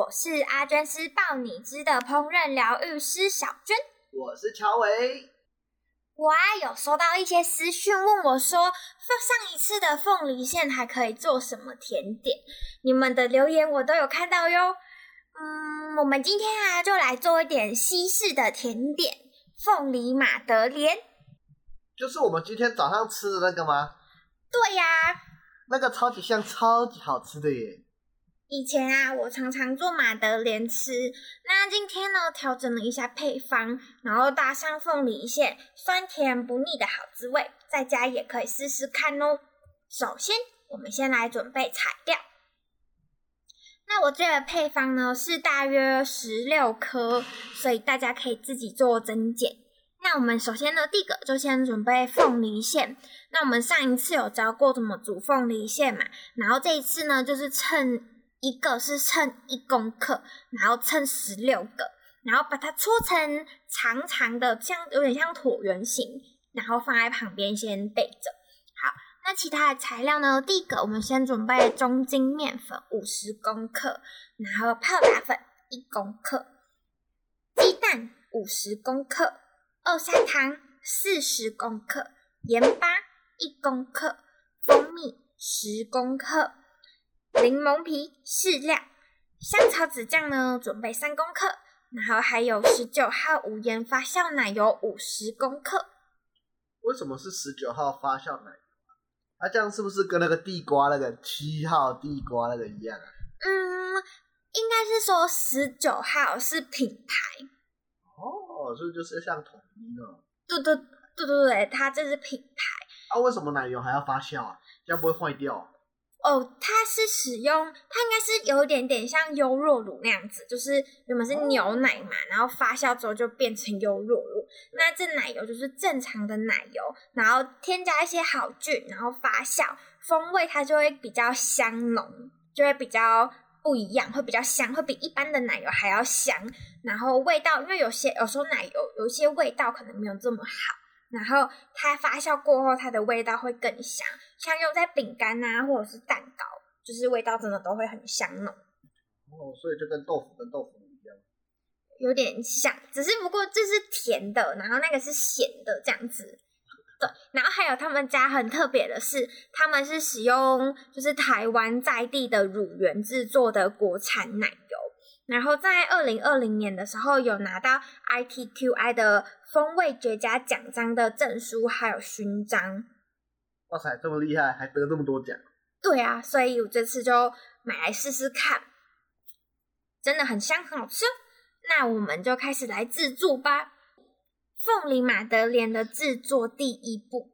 我是阿娟师爆你知的烹饪疗愈师小娟，我是乔维。我啊有收到一些私讯问我说，上一次的凤梨馅还可以做什么甜点？你们的留言我都有看到哟。嗯，我们今天啊就来做一点西式的甜点——凤梨马德莲。就是我们今天早上吃的那个吗？对呀、啊，那个超级香，超级好吃的耶。以前啊，我常常做马德莲吃。那今天呢，调整了一下配方，然后搭上凤梨馅，酸甜不腻的好滋味，在家也可以试试看哦。首先，我们先来准备材料。那我这个配方呢，是大约十六颗，所以大家可以自己做增减。那我们首先呢，第一个就先准备凤梨馅。那我们上一次有教过怎么煮凤梨馅嘛，然后这一次呢，就是趁一个是称一公克，然后称十六个，然后把它搓成长长的，像有点像椭圆形，然后放在旁边先备着。好，那其他的材料呢？第一个，我们先准备中筋面粉五十公克，然后泡打粉一公克，鸡蛋五十公克，二砂糖四十公克，盐巴一公克，蜂蜜十公克。柠檬皮适量，香草籽酱呢，准备三公克，然后还有十九号无盐发酵奶油五十公克。为什么是十九号发酵奶油啊？它这样是不是跟那个地瓜那个七号地瓜那个一样啊？嗯，应该是说十九号是品牌。哦，所以就是像统一呢？对对对对对，它这是品牌。啊，为什么奶油还要发酵啊？这样不会坏掉？哦，它是使用，它应该是有一点点像优酪乳那样子，就是原本是牛奶嘛，然后发酵之后就变成优酪乳。那这奶油就是正常的奶油，然后添加一些好菌，然后发酵，风味它就会比较香浓，就会比较不一样，会比较香，会比一般的奶油还要香。然后味道，因为有些有时候奶油有一些味道可能没有这么好。然后它发酵过后，它的味道会更香，像用在饼干啊，或者是蛋糕，就是味道真的都会很香浓。哦，所以就跟豆腐跟豆腐一样，有点像，只是不过这是甜的，然后那个是咸的这样子。对，然后还有他们家很特别的是，他们是使用就是台湾在地的乳源制作的国产奶油，然后在二零二零年的时候有拿到 ITQI 的。风味绝佳奖章的证书还有勋章，哇塞，这么厉害，还得这么多奖！对啊，所以我这次就买来试试看，真的很香，很好吃。那我们就开始来制作吧。凤梨马德莲的制作第一步，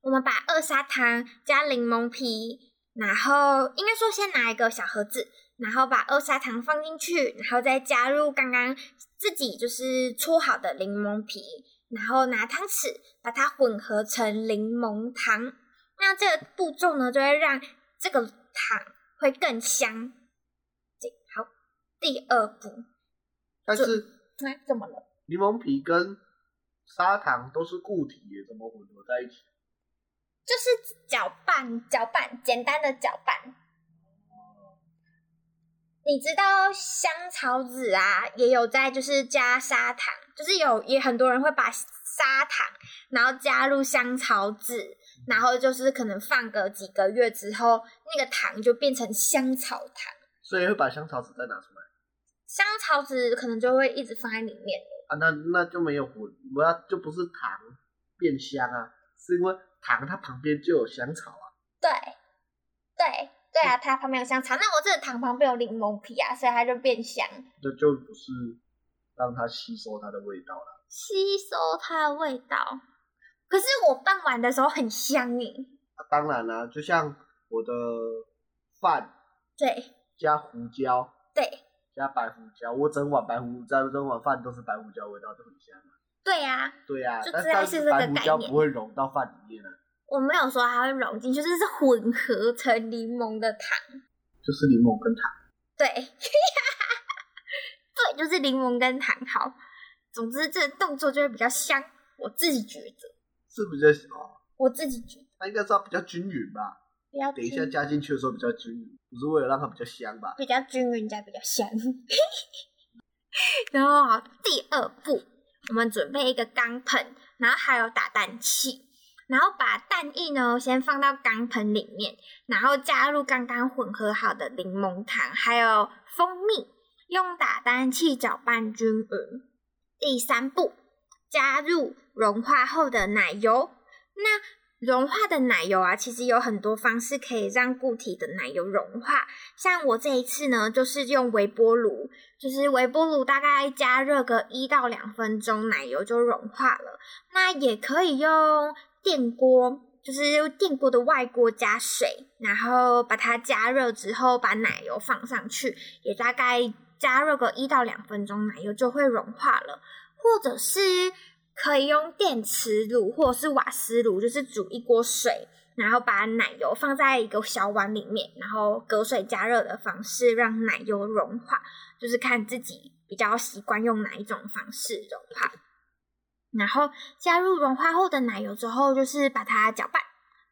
我们把二砂糖加柠檬皮，然后应该说先拿一个小盒子。然后把二砂糖放进去，然后再加入刚刚自己就是搓好的柠檬皮，然后拿汤匙把它混合成柠檬糖。那这个步骤呢，就会让这个糖会更香。好，第二步，但是哎，怎么了？柠檬皮跟砂糖都是固体，怎么混合在一起？就是搅拌，搅拌，简单的搅拌。你知道香草籽啊，也有在就是加砂糖，就是有也很多人会把砂糖，然后加入香草籽，然后就是可能放个几个月之后，那个糖就变成香草糖。所以会把香草籽再拿出来。香草籽可能就会一直放在里面。啊，那那就没有混，不要就不是糖变香啊，是因为糖它旁边就有香草啊。对，对。啊，它旁边有香草，那我这个糖旁边有柠檬皮啊，所以它就变香。这就不是让它吸收它的味道了。吸收它的味道，可是我拌完的时候很香耶。啊，当然啦、啊，就像我的饭，对，加胡椒，对，加白胡椒，我整碗白胡椒，整碗饭都是白胡椒味道，就很香啊。对呀、啊，对呀、啊，就是这个概念。白胡椒不会融到饭里面啊。我没有说它会融进去，就是是混合成柠檬的糖，就是柠檬跟糖。对，对，就是柠檬跟糖。好，总之这个动作就会比较香，我自己觉得是比较哦，我自己觉得它应该是要比较均匀吧。比较等一下加进去的时候比较均匀，不是为了让它比较香吧？比较均匀加比较香。然后第二步。我们准备一个钢盆，然后还有打蛋器，然后把蛋液呢先放到钢盆里面，然后加入刚刚混合好的柠檬糖还有蜂蜜，用打蛋器搅拌均匀。第三步，加入融化后的奶油。那融化的奶油啊，其实有很多方式可以让固体的奶油融化。像我这一次呢，就是用微波炉，就是微波炉大概加热个一到两分钟，奶油就融化了。那也可以用电锅，就是用电锅的外锅加水，然后把它加热之后，把奶油放上去，也大概加热个一到两分钟，奶油就会融化了。或者是。可以用电磁炉或者是瓦斯炉，就是煮一锅水，然后把奶油放在一个小碗里面，然后隔水加热的方式让奶油融化，就是看自己比较习惯用哪一种方式融化。然后加入融化后的奶油之后，就是把它搅拌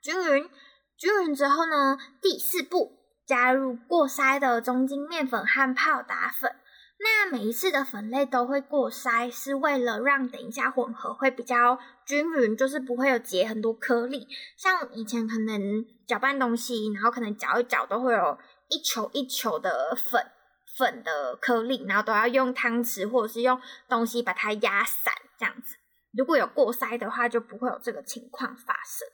均匀。均匀之后呢，第四步加入过筛的中筋面粉和泡打粉。那每一次的粉类都会过筛，是为了让等一下混合会比较均匀，就是不会有结很多颗粒。像以前可能搅拌东西，然后可能搅一搅都会有一球一球的粉粉的颗粒，然后都要用汤匙或者是用东西把它压散，这样子。如果有过筛的话，就不会有这个情况发生。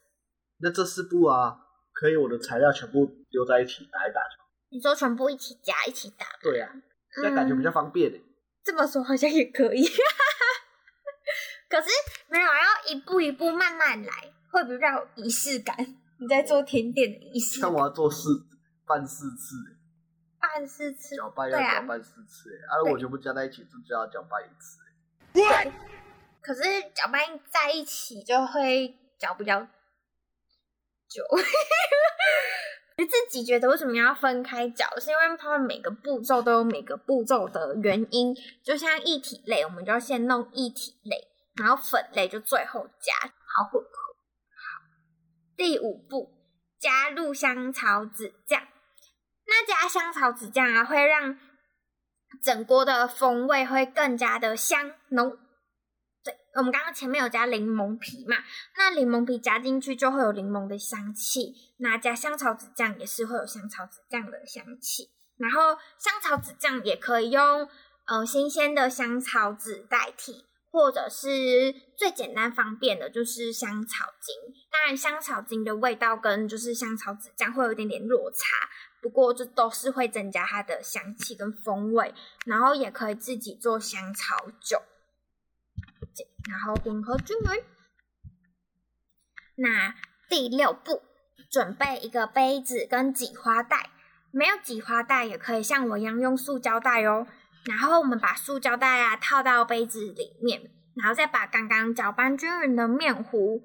那这四步啊，可以我的材料全部丢在一起打一打就。你说全部一起夹一起打？对呀、啊。这样感觉比较方便、欸、这么说好像也可以，可是没有，要一步一步慢慢来，会比较有仪式感。你在做甜点的仪式感，像我要做四拌四次、欸，拌四次，搅拌要搅拌四次、欸，啊，我全部加在一起就就要搅拌一次。可是搅拌在一起就会搅比较久。你自己觉得为什么要分开搅？是因为它每个步骤都有每个步骤的原因。就像一体类，我们就要先弄一体类，然后粉类就最后加，好混合。好，第五步，加入香草籽酱。那加香草籽酱啊，会让整锅的风味会更加的香浓。我们刚刚前面有加柠檬皮嘛，那柠檬皮加进去就会有柠檬的香气，那加香草籽酱也是会有香草籽酱的香气。然后香草籽酱也可以用呃新鲜的香草籽代替，或者是最简单方便的就是香草精。当然香草精的味道跟就是香草籽酱会有一点点落差，不过这都是会增加它的香气跟风味。然后也可以自己做香草酒。然后混合均匀。那第六步，准备一个杯子跟挤花袋。没有挤花袋也可以像我一样用塑胶袋哦。然后我们把塑胶袋啊套到杯子里面，然后再把刚刚搅拌均匀的面糊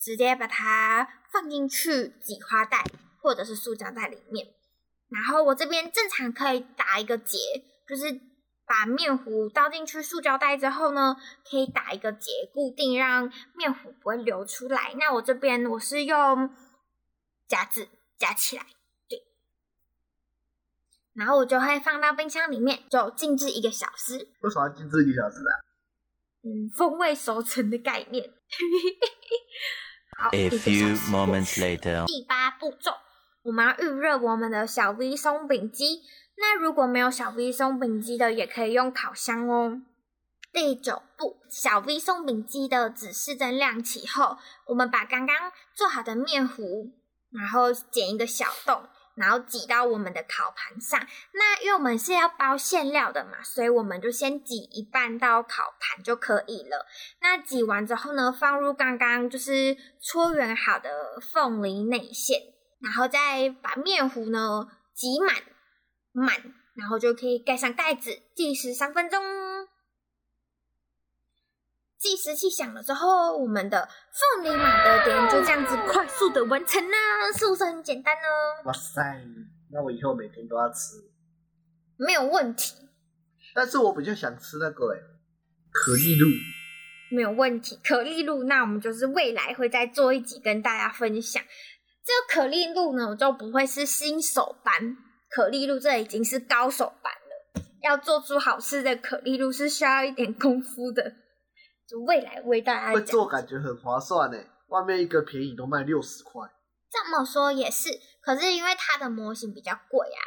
直接把它放进去挤花袋或者是塑胶袋里面。然后我这边正常可以打一个结，就是。把面糊倒进去塑胶袋之后呢，可以打一个结固定，让面糊不会流出来。那我这边我是用夹子夹起来，对。然后我就会放到冰箱里面，就静置一个小时。为什么要静置一个小时啊？嗯，风味熟成的概念。好，A few moments later，第八步骤，我们要预热我们的小 V 松饼机。那如果没有小 V 松饼机的，也可以用烤箱哦。第九步，小 V 松饼机的指示灯亮起后，我们把刚刚做好的面糊，然后剪一个小洞，然后挤到我们的烤盘上。那因为我们是要包馅料的嘛，所以我们就先挤一半到烤盘就可以了。那挤完之后呢，放入刚刚就是搓圆好的凤梨内馅，然后再把面糊呢挤满满，然后就可以盖上盖子，计时三分钟。计时器响了之后，我们的凤梨马德莲就这样子快速的完成啦，是不是很简单呢？哇塞，那我以后每天都要吃，没有问题。但是我比较想吃那个哎，可丽露，没有问题。可丽露，那我们就是未来会再做一集跟大家分享。这个可丽露呢，我就不会是新手班，可丽露这已经是高手版了。要做出好吃的可丽露是需要一点功夫的。就未来为大家会做，感觉很划算呢。外面一个便宜都卖六十块。这么说也是，可是因为它的模型比较贵啊，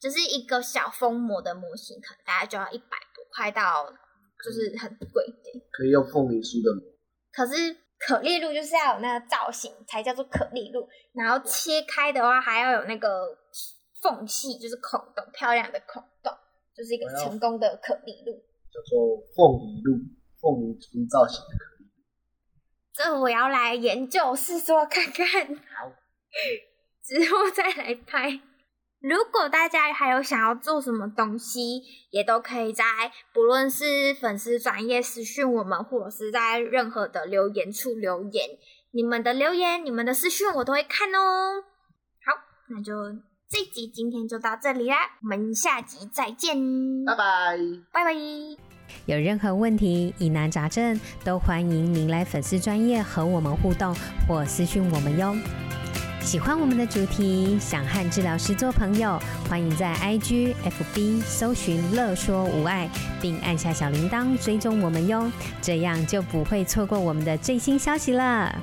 就是一个小封膜的模型，可能大概就要一百多块到，就是很贵一点。可以用凤梨酥的膜。可是可丽露就是要有那个造型才叫做可丽露，然后切开的话还要有那个缝隙，就是孔洞，漂亮的孔洞，就是一个成功的可丽露，叫做凤梨露。凤梨酥造型的可丽，这我要来研究试做看看。好，之后再来拍。如果大家还有想要做什么东西，也都可以在不论是粉丝专业私讯我们，或者是在任何的留言处留言。你们的留言、你们的私讯我都会看哦。好，那就这集今天就到这里啦，我们下集再见，拜拜，拜拜。有任何问题、疑难杂症，都欢迎您来粉丝专业和我们互动或私讯我们哟。喜欢我们的主题，想和治疗师做朋友，欢迎在 IG、FB 搜寻“乐说无碍”，并按下小铃铛追踪我们哟，这样就不会错过我们的最新消息了。